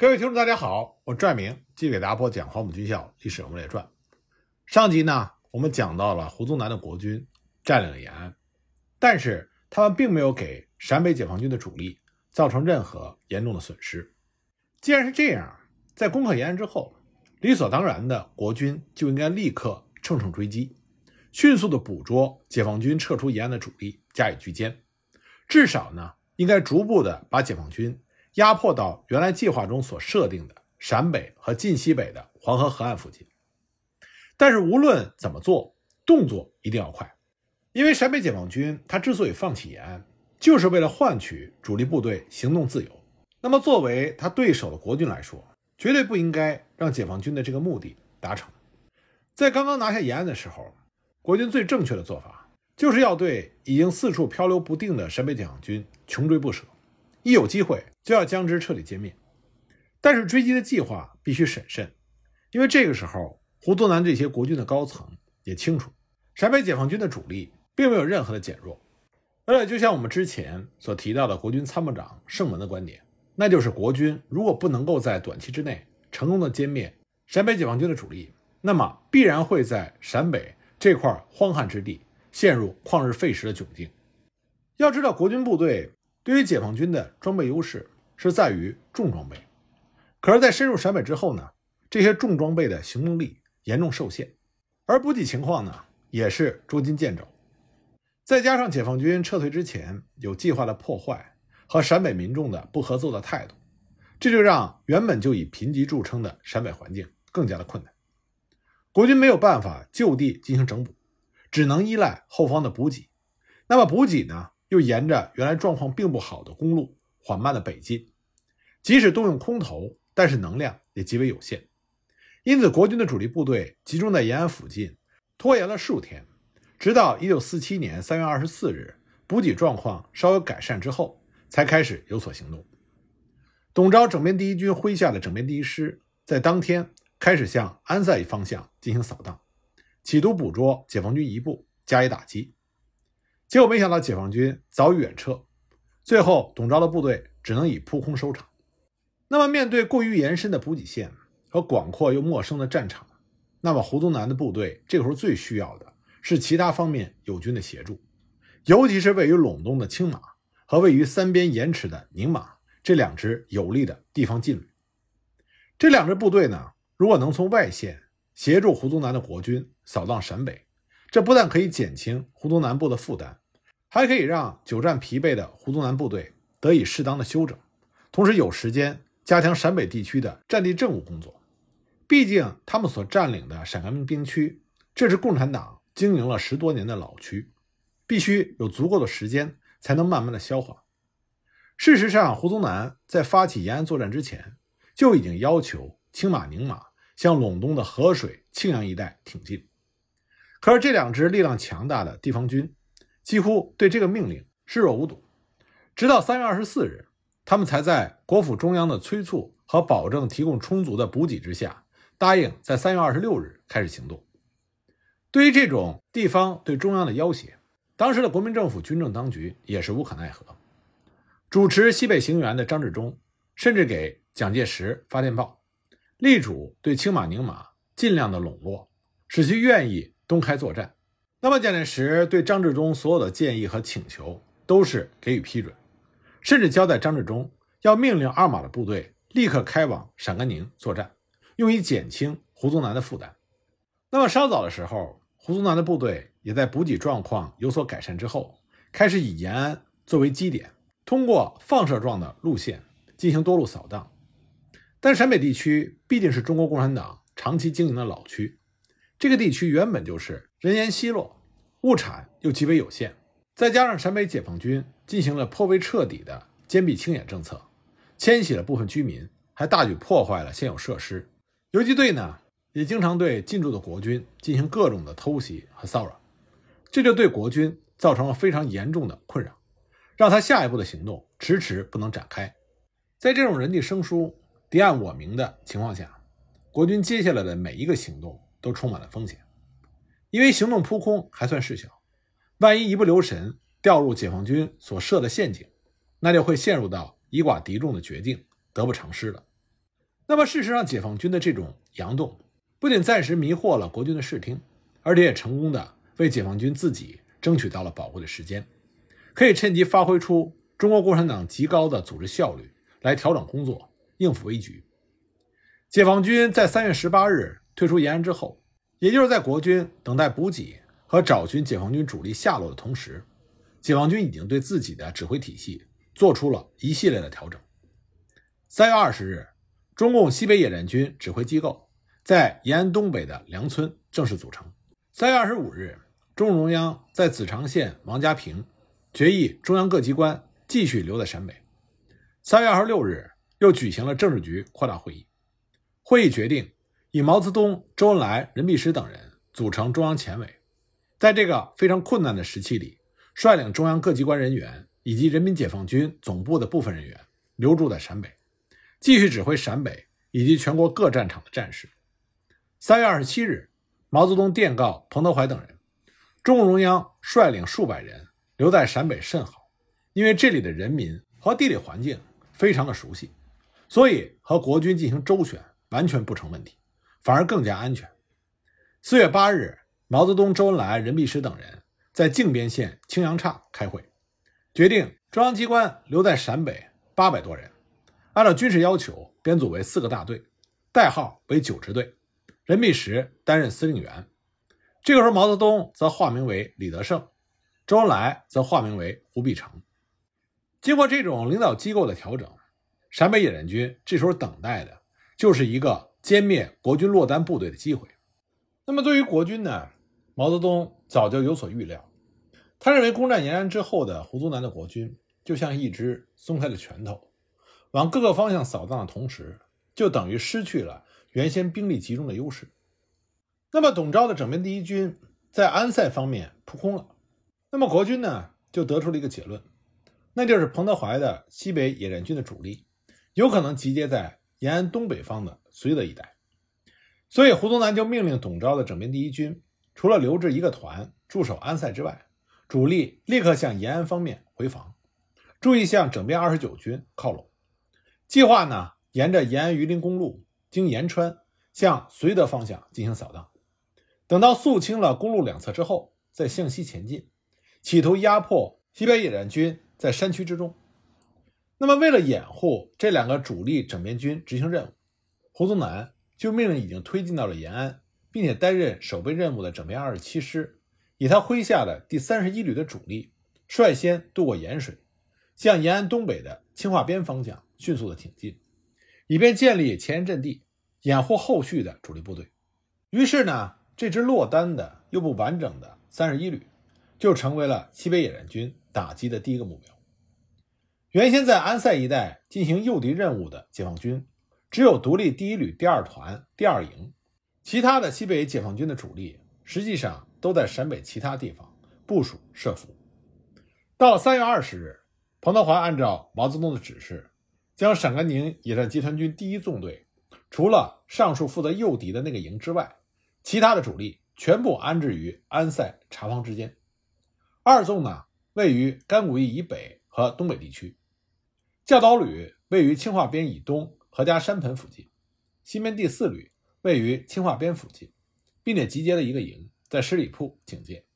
各位听众，大家好，我拽明继续给大家播讲《黄埔军校历史人物列传》。上集呢，我们讲到了胡宗南的国军占领了延安，但是他们并没有给陕北解放军的主力造成任何严重的损失。既然是这样，在攻克延安之后，理所当然的国军就应该立刻乘胜追击，迅速的捕捉解放军撤出延安的主力，加以拒歼。至少呢，应该逐步的把解放军。压迫到原来计划中所设定的陕北和晋西北的黄河河岸附近，但是无论怎么做，动作一定要快，因为陕北解放军他之所以放弃延安，就是为了换取主力部队行动自由。那么作为他对手的国军来说，绝对不应该让解放军的这个目的达成。在刚刚拿下延安的时候，国军最正确的做法，就是要对已经四处漂流不定的陕北解放军穷追不舍。一有机会就要将之彻底歼灭，但是追击的计划必须审慎，因为这个时候胡宗南这些国军的高层也清楚，陕北解放军的主力并没有任何的减弱，而且就像我们之前所提到的国军参谋长盛文的观点，那就是国军如果不能够在短期之内成功的歼灭陕北解放军的主力，那么必然会在陕北这块荒旱之地陷入旷日费时的窘境。要知道，国军部队。对于解放军的装备优势是在于重装备，可是，在深入陕北之后呢，这些重装备的行动力严重受限，而补给情况呢也是捉襟见肘，再加上解放军撤退之前有计划的破坏和陕北民众的不合作的态度，这就让原本就以贫瘠著称的陕北环境更加的困难。国军没有办法就地进行整补，只能依赖后方的补给。那么补给呢？又沿着原来状况并不好的公路缓慢的北进，即使动用空投，但是能量也极为有限。因此，国军的主力部队集中在延安附近，拖延了数天，直到1947年3月24日，补给状况稍有改善之后，才开始有所行动。董钊整编第一军麾下的整编第一师在当天开始向安塞方向进行扫荡，企图捕捉解放军一部，加以打击。结果没想到，解放军早已远撤，最后董钊的部队只能以扑空收场。那么，面对过于延伸的补给线和广阔又陌生的战场，那么胡宗南的部队这个时候最需要的是其他方面友军的协助，尤其是位于陇东的青马和位于三边盐池的宁马这两支有力的地方劲旅。这两支部队呢，如果能从外线协助胡宗南的国军扫荡陕北，这不但可以减轻胡宗南部的负担。还可以让久战疲惫的胡宗南部队得以适当的休整，同时有时间加强陕北地区的战地政务工作。毕竟他们所占领的陕甘宁边区，这是共产党经营了十多年的老区，必须有足够的时间才能慢慢的消化。事实上，胡宗南在发起延安作战之前，就已经要求青马、宁马向陇东的河水、庆阳一带挺进。可是这两支力量强大的地方军。几乎对这个命令视若无睹，直到三月二十四日，他们才在国府中央的催促和保证提供充足的补给之下，答应在三月二十六日开始行动。对于这种地方对中央的要挟，当时的国民政府军政当局也是无可奈何。主持西北行辕的张治中甚至给蒋介石发电报，力主对青马宁马尽量的笼络，使其愿意东开作战。那么，蒋介石对张治中所有的建议和请求都是给予批准，甚至交代张治中要命令二马的部队立刻开往陕甘宁作战，用以减轻胡宗南的负担。那么稍早的时候，胡宗南的部队也在补给状况有所改善之后，开始以延安作为基点，通过放射状的路线进行多路扫荡。但陕北地区毕竟是中国共产党长期经营的老区，这个地区原本就是。人烟稀落，物产又极为有限，再加上陕北解放军进行了颇为彻底的坚壁清野政策，迁徙了部分居民，还大举破坏了现有设施。游击队呢，也经常对进驻的国军进行各种的偷袭和骚扰，这就对国军造成了非常严重的困扰，让他下一步的行动迟迟不能展开。在这种人地生疏、敌暗我明的情况下，国军接下来的每一个行动都充满了风险。因为行动扑空还算事小，万一一不留神掉入解放军所设的陷阱，那就会陷入到以寡敌众的绝境，得不偿失了。那么，事实上，解放军的这种佯动，不仅暂时迷惑了国军的视听，而且也成功的为解放军自己争取到了宝贵的时间，可以趁机发挥出中国共产党极高的组织效率，来调整工作，应付危局。解放军在三月十八日退出延安之后，也就是在国军等待补给和找寻解放军主力下落的同时，解放军已经对自己的指挥体系做出了一系列的调整。三月二十日。中共西北野战军指挥机构在延安东北的梁村正式组成。三月二十五日，中共中央在子长县王家坪决议，中央各机关继续留在陕北。三月二十六日，又举行了政治局扩大会议，会议决定以毛泽东、周恩来、任弼时等人组成中央前委，在这个非常困难的时期里，率领中央各机关人员以及人民解放军总部的部分人员留驻在陕北。继续指挥陕北以及全国各战场的战事。三月二十七日，毛泽东电告彭德怀等人，中共中央率领数百人留在陕北甚好，因为这里的人民和地理环境非常的熟悉，所以和国军进行周旋完全不成问题，反而更加安全。四月八日，毛泽东、周恩来、任弼时等人在靖边县青阳岔开会，决定中央机关留在陕北八百多人。按照军事要求，编组为四个大队，代号为九支队，任弼时担任司令员。这个时候，毛泽东则化名为李德胜，周恩来则化名为胡必成。经过这种领导机构的调整，陕北野战军这时候等待的就是一个歼灭国军落单部队的机会。那么，对于国军呢？毛泽东早就有所预料，他认为攻占延安之后的胡宗南的国军就像一只松开的拳头。往各个方向扫荡的同时，就等于失去了原先兵力集中的优势。那么，董钊的整编第一军在安塞方面扑空了。那么，国军呢就得出了一个结论，那就是彭德怀的西北野战军的主力有可能集结在延安东北方的绥德一带。所以，胡宗南就命令董钊的整编第一军，除了留置一个团驻守安塞之外，主力立刻向延安方面回防，注意向整编二十九军靠拢。计划呢，沿着延安榆林公路经延川向绥德方向进行扫荡，等到肃清了公路两侧之后，再向西前进，企图压迫西北野战军在山区之中。那么，为了掩护这两个主力整编军执行任务，胡宗南就命令已经推进到了延安，并且担任守备任务的整编二十七师，以他麾下的第三十一旅的主力，率先渡过盐水，向延安东北的青化边方向。迅速的挺进，以便建立前沿阵地，掩护后续的主力部队。于是呢，这支落单的又不完整的三十一旅，就成为了西北野战军打击的第一个目标。原先在安塞一带进行诱敌任务的解放军，只有独立第一旅第二团第二营，其他的西北解放军的主力实际上都在陕北其他地方部署设伏。到了三月二十日，彭德怀按照毛泽东的指示。将陕甘宁野战集团军第一纵队，除了上述负责诱敌的那个营之外，其他的主力全部安置于安塞查房之间。二纵呢，位于甘谷驿以北和东北地区；教导旅位于青化边以东何家山盆附近；西边第四旅位于青化边附近，并且集结了一个营在十里铺警戒。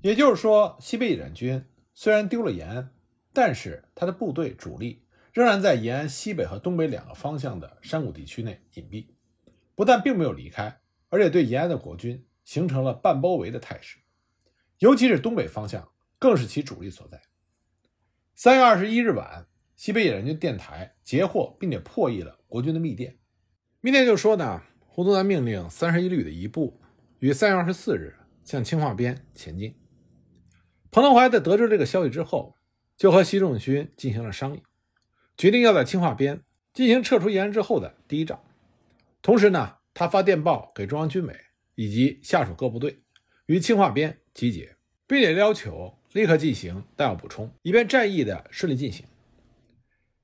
也就是说，西北野战军虽然丢了延安，但是他的部队主力。仍然在延安西北和东北两个方向的山谷地区内隐蔽，不但并没有离开，而且对延安的国军形成了半包围的态势。尤其是东北方向，更是其主力所在。三月二十一日晚，西北野战军电台截获并且破译了国军的密电。密电就说呢，胡宗南命令三十一旅的一部于三月二十四日向青化边前进。彭德怀在得知这个消息之后，就和习仲勋进行了商议。决定要在青化边进行撤出延安之后的第一仗，同时呢，他发电报给中央军委以及下属各部队，于青化边集结，并且要求立刻进行弹药补充，以便战役的顺利进行。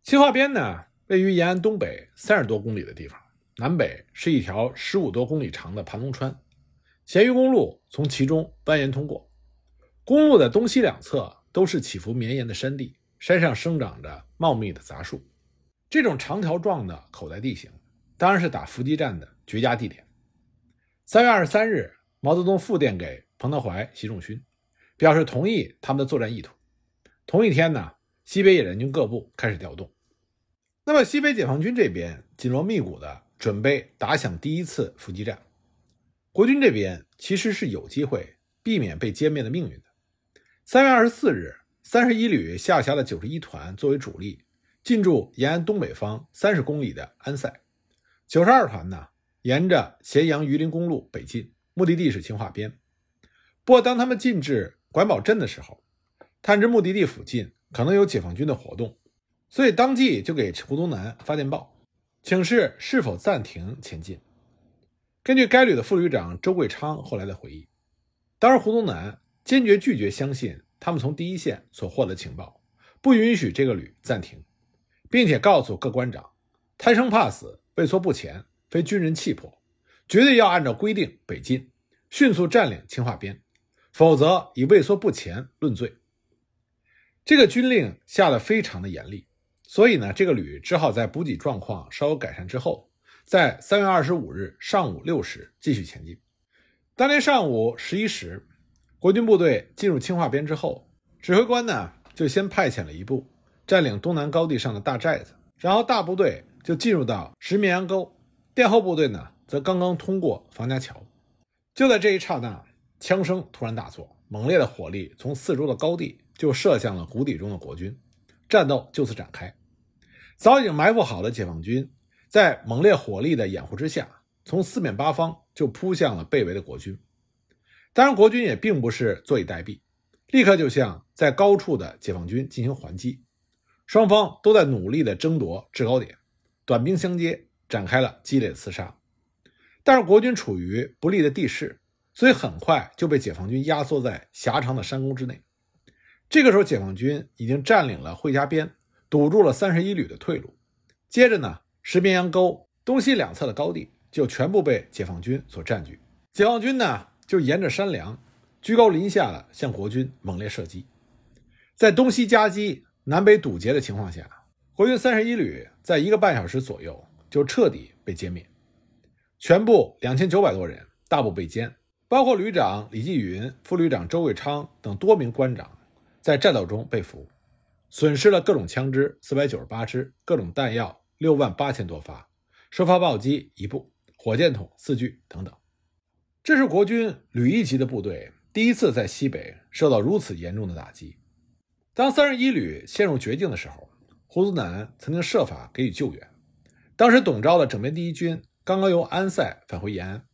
西化边呢，位于延安东北三十多公里的地方，南北是一条十五多公里长的盘龙川，咸鱼公路从其中蜿蜒通过，公路的东西两侧都是起伏绵延的山地。山上生长着茂密的杂树，这种长条状的口袋地形，当然是打伏击战的绝佳地点。三月二十三日，毛泽东复电给彭德怀、习仲勋，表示同意他们的作战意图。同一天呢，西北野战军各部开始调动。那么西北解放军这边紧锣密鼓的准备打响第一次伏击战，国军这边其实是有机会避免被歼灭的命运的。三月二十四日，三十一旅下辖的九十一团作为主力，进驻延安东北方三十公里的安塞。九十二团呢，沿着咸阳榆林公路北进，目的地是清化边。不过，当他们进至管堡镇的时候，探知目的地附近可能有解放军的活动，所以当即就给胡宗南发电报，请示是否暂停前进。根据该旅的副旅长周桂昌后来的回忆，当时胡宗南。坚决拒绝相信他们从第一线所获得情报，不允许这个旅暂停，并且告诉各官长，贪生怕死、畏缩不前，非军人气魄，绝对要按照规定北进，迅速占领清化边，否则以畏缩不前论罪。这个军令下得非常的严厉，所以呢，这个旅只好在补给状况稍有改善之后，在三月二十五日上午六时继续前进。当天上午十一时。国军部队进入清化边之后，指挥官呢就先派遣了一部占领东南高地上的大寨子，然后大部队就进入到石绵阳沟，殿后部队呢则刚刚通过房家桥。就在这一刹那，枪声突然大作，猛烈的火力从四周的高地就射向了谷底中的国军，战斗就此展开。早已经埋伏好的解放军，在猛烈火力的掩护之下，从四面八方就扑向了被围的国军。当然，国军也并不是坐以待毙，立刻就向在高处的解放军进行还击。双方都在努力地争夺制高点，短兵相接，展开了激烈的厮杀。但是国军处于不利的地势，所以很快就被解放军压缩在狭长的山沟之内。这个时候，解放军已经占领了会家边，堵住了三十一旅的退路。接着呢，石边洋沟东西两侧的高地就全部被解放军所占据。解放军呢？就沿着山梁，居高临下的向国军猛烈射击，在东西夹击、南北堵截的情况下，国军三十一旅在一个半小时左右就彻底被歼灭，全部两千九百多人大部被歼，包括旅长李继云、副旅长周卫昌等多名官长，在战斗中被俘，损失了各种枪支四百九十八支，各种弹药六万八千多发，收发报机一部，火箭筒四具等等。这是国军旅一级的部队第一次在西北受到如此严重的打击。当三十一旅陷入绝境的时候，胡宗南曾经设法给予救援。当时董钊的整编第一军刚刚由安塞返回延安，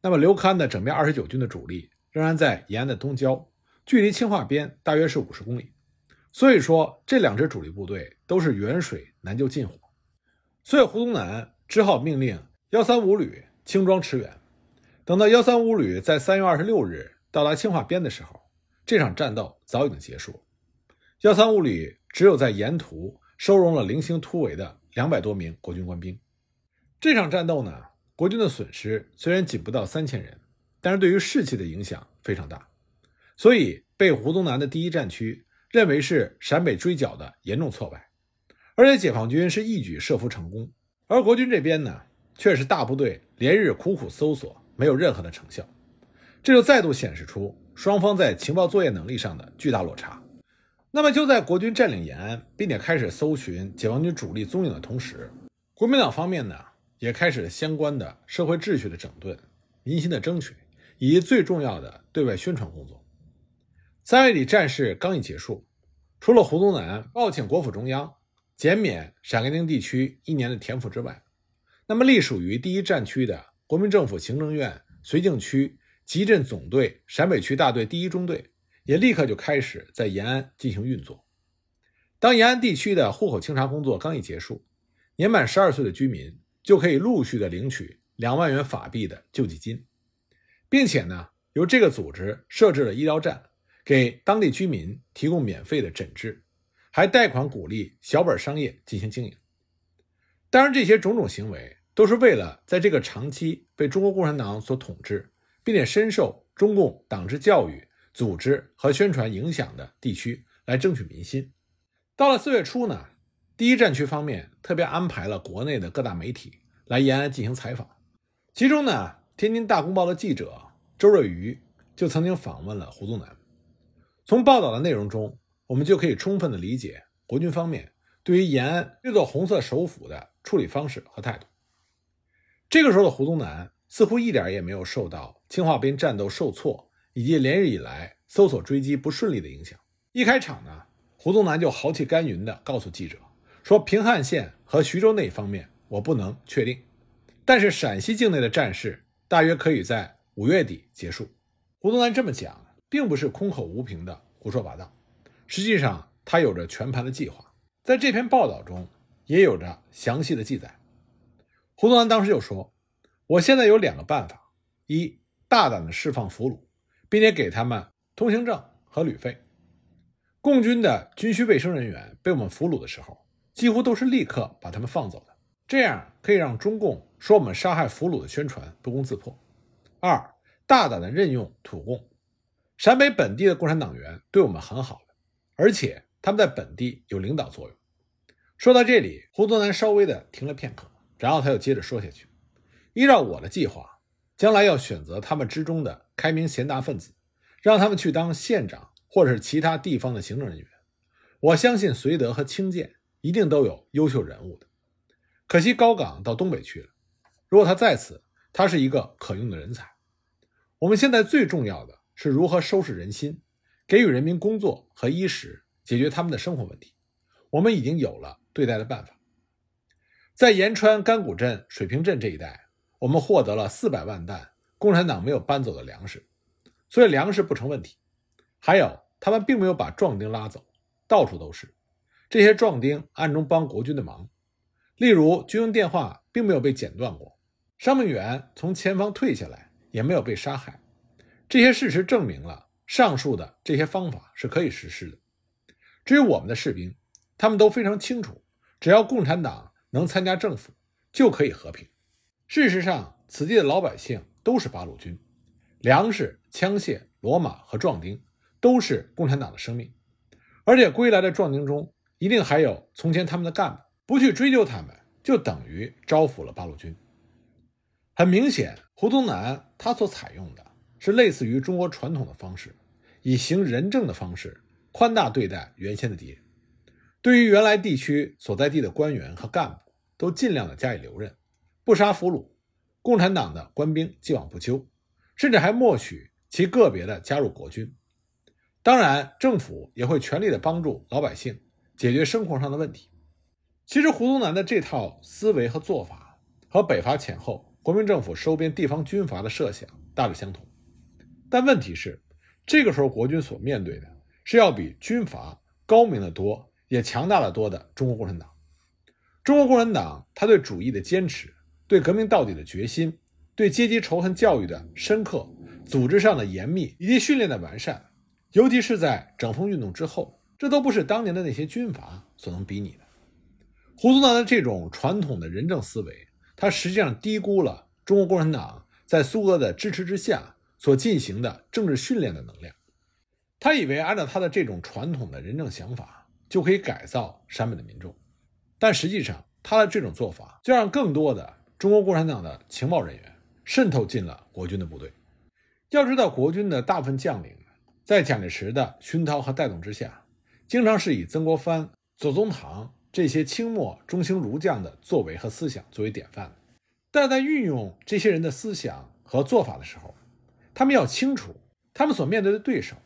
那么刘戡的整编二十九军的主力仍然在延安的东郊，距离清化边大约是五十公里。所以说，这两支主力部队都是远水难救近火，所以胡宗南只好命令幺三五旅轻装驰援。等到幺三五旅在三月二十六日到达清化边的时候，这场战斗早已经结束。幺三五旅只有在沿途收容了零星突围的两百多名国军官兵。这场战斗呢，国军的损失虽然仅不到三千人，但是对于士气的影响非常大，所以被胡宗南的第一战区认为是陕北追剿的严重挫败。而且解放军是一举设伏成功，而国军这边呢，却是大部队连日苦苦搜索。没有任何的成效，这就再度显示出双方在情报作业能力上的巨大落差。那么，就在国军占领延安，并且开始搜寻解放军主力踪影的同时，国民党方面呢，也开始了相关的社会秩序的整顿、民心的争取，以及最重要的对外宣传工作。三月底战事刚一结束，除了胡宗南报请国府中央减免陕甘宁地区一年的田赋之外，那么隶属于第一战区的。国民政府行政院绥靖区集镇总队陕北区大队第一中队也立刻就开始在延安进行运作。当延安地区的户口清查工作刚一结束，年满十二岁的居民就可以陆续的领取两万元法币的救济金，并且呢，由这个组织设置了医疗站，给当地居民提供免费的诊治，还贷款鼓励小本商业进行经营。当然，这些种种行为。都是为了在这个长期被中国共产党所统治，并且深受中共党治教育、组织和宣传影响的地区来争取民心。到了四月初呢，第一战区方面特别安排了国内的各大媒体来延安进行采访。其中呢，天津大公报的记者周瑞瑜就曾经访问了胡宗南。从报道的内容中，我们就可以充分的理解国军方面对于延安这座红色首府的处理方式和态度。这个时候的胡宗南似乎一点也没有受到清化兵战斗受挫以及连日以来搜索追击不顺利的影响。一开场呢，胡宗南就豪气干云地告诉记者说：“平汉线和徐州那一方面我不能确定，但是陕西境内的战事大约可以在五月底结束。”胡宗南这么讲，并不是空口无凭的胡说八道，实际上他有着全盘的计划。在这篇报道中，也有着详细的记载。胡宗南当时就说：“我现在有两个办法：一，大胆的释放俘虏，并且给他们通行证和旅费。共军的军需卫生人员被我们俘虏的时候，几乎都是立刻把他们放走的，这样可以让中共说我们杀害俘虏的宣传不攻自破。二，大胆的任用土共，陕北本地的共产党员对我们很好的，而且他们在本地有领导作用。”说到这里，胡宗南稍微的停了片刻。然后他又接着说下去：“依照我的计划，将来要选择他们之中的开明贤达分子，让他们去当县长或者是其他地方的行政人员。我相信绥德和清涧一定都有优秀人物的。可惜高岗到东北去了。如果他在此，他是一个可用的人才。我们现在最重要的是如何收拾人心，给予人民工作和衣食，解决他们的生活问题。我们已经有了对待的办法。”在延川甘谷镇、水平镇这一带，我们获得了四百万担共产党没有搬走的粮食，所以粮食不成问题。还有，他们并没有把壮丁拉走，到处都是这些壮丁暗中帮国军的忙。例如，军用电话并没有被剪断过，伤病员从前方退下来也没有被杀害。这些事实证明了上述的这些方法是可以实施的。至于我们的士兵，他们都非常清楚，只要共产党。能参加政府就可以和平。事实上，此地的老百姓都是八路军，粮食、枪械、骡马和壮丁都是共产党的生命。而且归来的壮丁中，一定还有从前他们的干部。不去追究他们，就等于招抚了八路军。很明显，胡宗南他所采用的是类似于中国传统的方式，以行仁政的方式宽大对待原先的敌人。对于原来地区所在地的官员和干部。都尽量的加以留任，不杀俘虏，共产党的官兵既往不咎，甚至还默许其个别的加入国军。当然，政府也会全力的帮助老百姓解决生活上的问题。其实，胡宗南的这套思维和做法和北伐前后国民政府收编地方军阀的设想大致相同。但问题是，这个时候国军所面对的是要比军阀高明的多，也强大的多的中国共产党。中国共产党，他对主义的坚持，对革命到底的决心，对阶级仇恨教育的深刻，组织上的严密以及训练的完善，尤其是在整风运动之后，这都不是当年的那些军阀所能比拟的。胡宗南的这种传统的仁政思维，他实际上低估了中国共产党在苏俄的支持之下所进行的政治训练的能量。他以为按照他的这种传统的仁政想法，就可以改造陕北的民众。但实际上，他的这种做法就让更多的中国共产党的情报人员渗透进了国军的部队。要知道，国军的大部分将领在蒋介石的熏陶和带动之下，经常是以曾国藩、左宗棠这些清末中兴儒将的作为和思想作为典范的。但在运用这些人的思想和做法的时候，他们要清楚，他们所面对的对手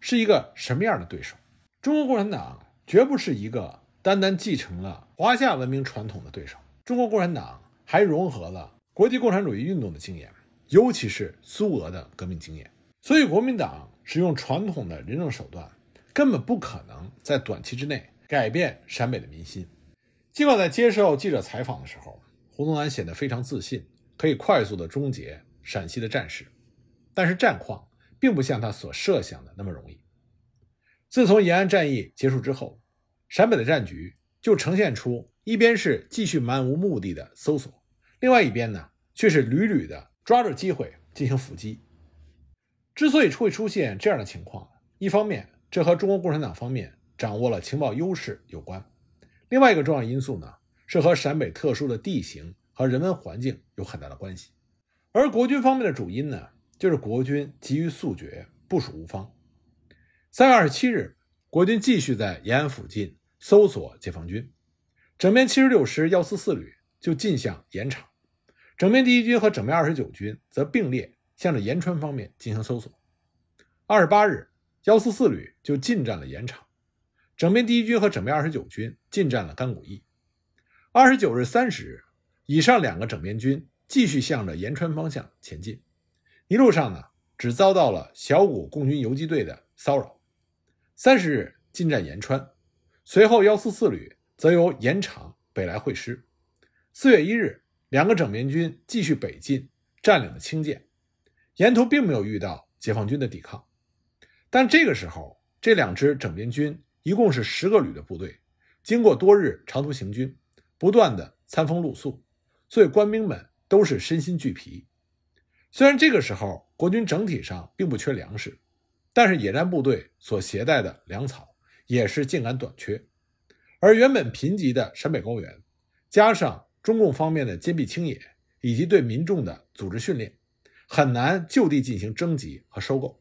是一个什么样的对手。中国共产党绝不是一个。单单继承了华夏文明传统的对手，中国共产党还融合了国际共产主义运动的经验，尤其是苏俄的革命经验。所以，国民党使用传统的仁政手段，根本不可能在短期之内改变陕北的民心。尽管在接受记者采访的时候，胡宗南显得非常自信，可以快速的终结陕西的战事，但是战况并不像他所设想的那么容易。自从延安战役结束之后。陕北的战局就呈现出一边是继续漫无目的的搜索，另外一边呢却是屡屡的抓住机会进行伏击。之所以会出现这样的情况，一方面这和中国共产党方面掌握了情报优势有关，另外一个重要因素呢是和陕北特殊的地形和人文环境有很大的关系。而国军方面的主因呢，就是国军急于速决，部署无方。三月二十七日，国军继续在延安附近搜索解放军，整编七十六师幺四四旅就进向盐场，整编第一军和整编二十九军则并列向着延川方面进行搜索。二十八日，幺四四旅就进占了盐场，整编第一军和整编二十九军进占了甘谷驿。二十九日、三十日，以上两个整编军继续向着延川方向前进，一路上呢，只遭到了小股共军游击队的骚扰。三十日进占延川，随后幺四四旅则由延长北来会师。四月一日，两个整编军继续北进，占领了清涧，沿途并没有遇到解放军的抵抗。但这个时候，这两支整编军一共是十个旅的部队，经过多日长途行军，不断的餐风露宿，所以官兵们都是身心俱疲。虽然这个时候国军整体上并不缺粮食。但是野战部队所携带的粮草也是竟然短缺，而原本贫瘠的陕北高原，加上中共方面的坚壁清野以及对民众的组织训练，很难就地进行征集和收购，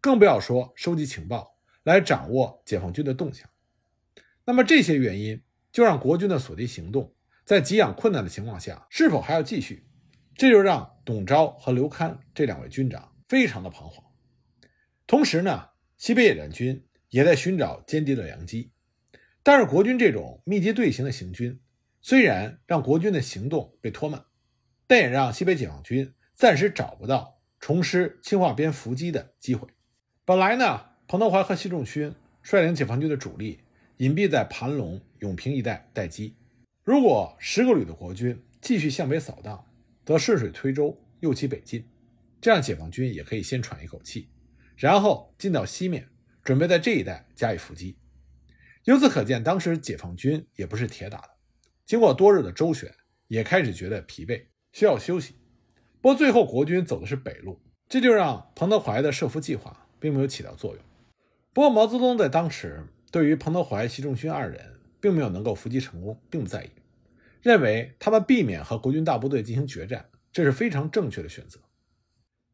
更不要说收集情报来掌握解放军的动向。那么这些原因就让国军的锁敌行动在给养困难的情况下，是否还要继续？这就让董钊和刘戡这两位军长非常的彷徨。同时呢，西北野战军也在寻找歼敌的良机，但是国军这种密集队形的行军，虽然让国军的行动被拖慢，但也让西北解放军暂时找不到重施青化边伏击的机会。本来呢，彭德怀和习仲勋率领解放军的主力隐蔽在盘龙、永平一带待机，如果十个旅的国军继续向北扫荡，则顺水推舟，右起北进，这样解放军也可以先喘一口气。然后进到西面，准备在这一带加以伏击。由此可见，当时解放军也不是铁打的。经过多日的周旋，也开始觉得疲惫，需要休息。不过最后国军走的是北路，这就让彭德怀的设伏计划并没有起到作用。不过毛泽东在当时对于彭德怀、习仲勋二人并没有能够伏击成功，并不在意，认为他们避免和国军大部队进行决战，这是非常正确的选择。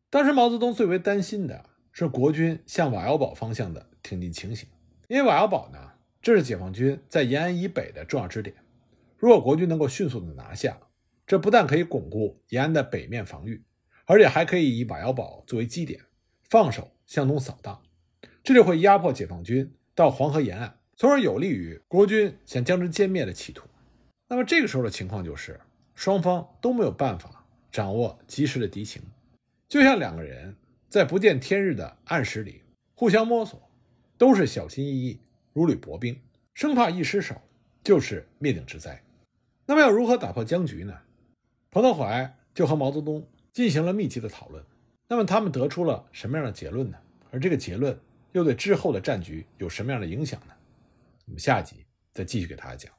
当时毛泽东最为担心的。是国军向瓦窑堡方向的挺进情形，因为瓦窑堡呢，这是解放军在延安以北的重要支点。如果国军能够迅速的拿下，这不但可以巩固延安的北面防御，而且还可以以瓦窑堡作为基点，放手向东扫荡，这就会压迫解放军到黄河沿岸，从而有利于国军想将之歼灭的企图。那么这个时候的情况就是，双方都没有办法掌握及时的敌情，就像两个人。在不见天日的暗室里互相摸索，都是小心翼翼，如履薄冰，生怕一失手就是灭顶之灾。那么要如何打破僵局呢？彭德怀就和毛泽东进行了密集的讨论。那么他们得出了什么样的结论呢？而这个结论又对之后的战局有什么样的影响呢？我们下集再继续给大家讲。